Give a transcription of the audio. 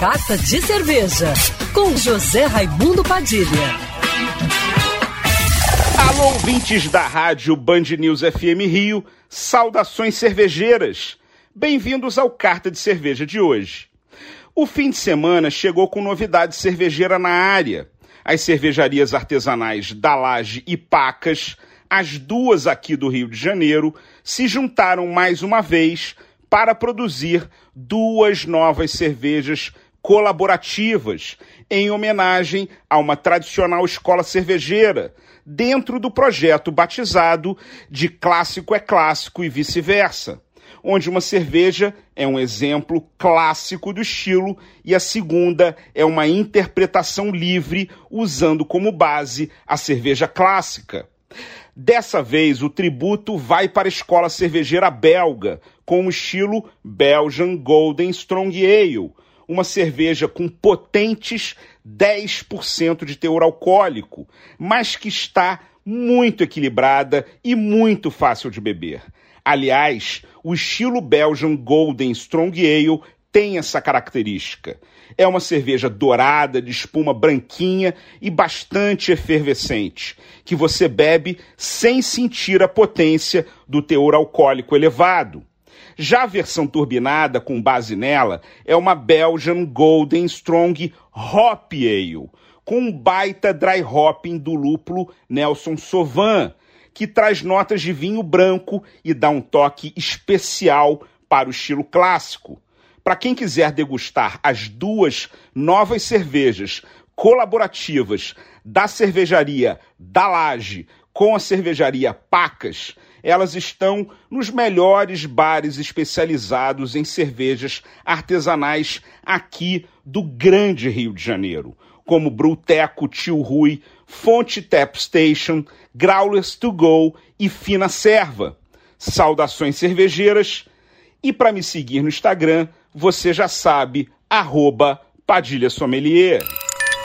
Carta de Cerveja, com José Raimundo Padilha. Alô, ouvintes da rádio Band News FM Rio, saudações cervejeiras. Bem-vindos ao Carta de Cerveja de hoje. O fim de semana chegou com novidade cervejeira na área. As cervejarias artesanais da Laje e Pacas, as duas aqui do Rio de Janeiro, se juntaram mais uma vez para produzir duas novas cervejas colaborativas, em homenagem a uma tradicional escola cervejeira, dentro do projeto batizado de Clássico é Clássico e vice-versa, onde uma cerveja é um exemplo clássico do estilo e a segunda é uma interpretação livre usando como base a cerveja clássica. Dessa vez, o tributo vai para a escola cervejeira belga, com o estilo Belgian Golden Strong Ale, uma cerveja com potentes 10% de teor alcoólico, mas que está muito equilibrada e muito fácil de beber. Aliás, o estilo Belgian Golden Strong Ale tem essa característica. É uma cerveja dourada, de espuma branquinha e bastante efervescente, que você bebe sem sentir a potência do teor alcoólico elevado. Já a versão turbinada, com base nela, é uma Belgian Golden Strong Hop Ale, com um baita dry hopping do lúpulo Nelson Sauvin, que traz notas de vinho branco e dá um toque especial para o estilo clássico. Para quem quiser degustar as duas novas cervejas colaborativas da cervejaria da Laje com a cervejaria Pacas, elas estão nos melhores bares especializados em cervejas artesanais aqui do grande Rio de Janeiro, como Bruteco Tio Rui, Fonte Tap Station, Growlers to Go e Fina Serva. Saudações cervejeiras e para me seguir no Instagram, você já sabe, arroba Padilha Sommelier.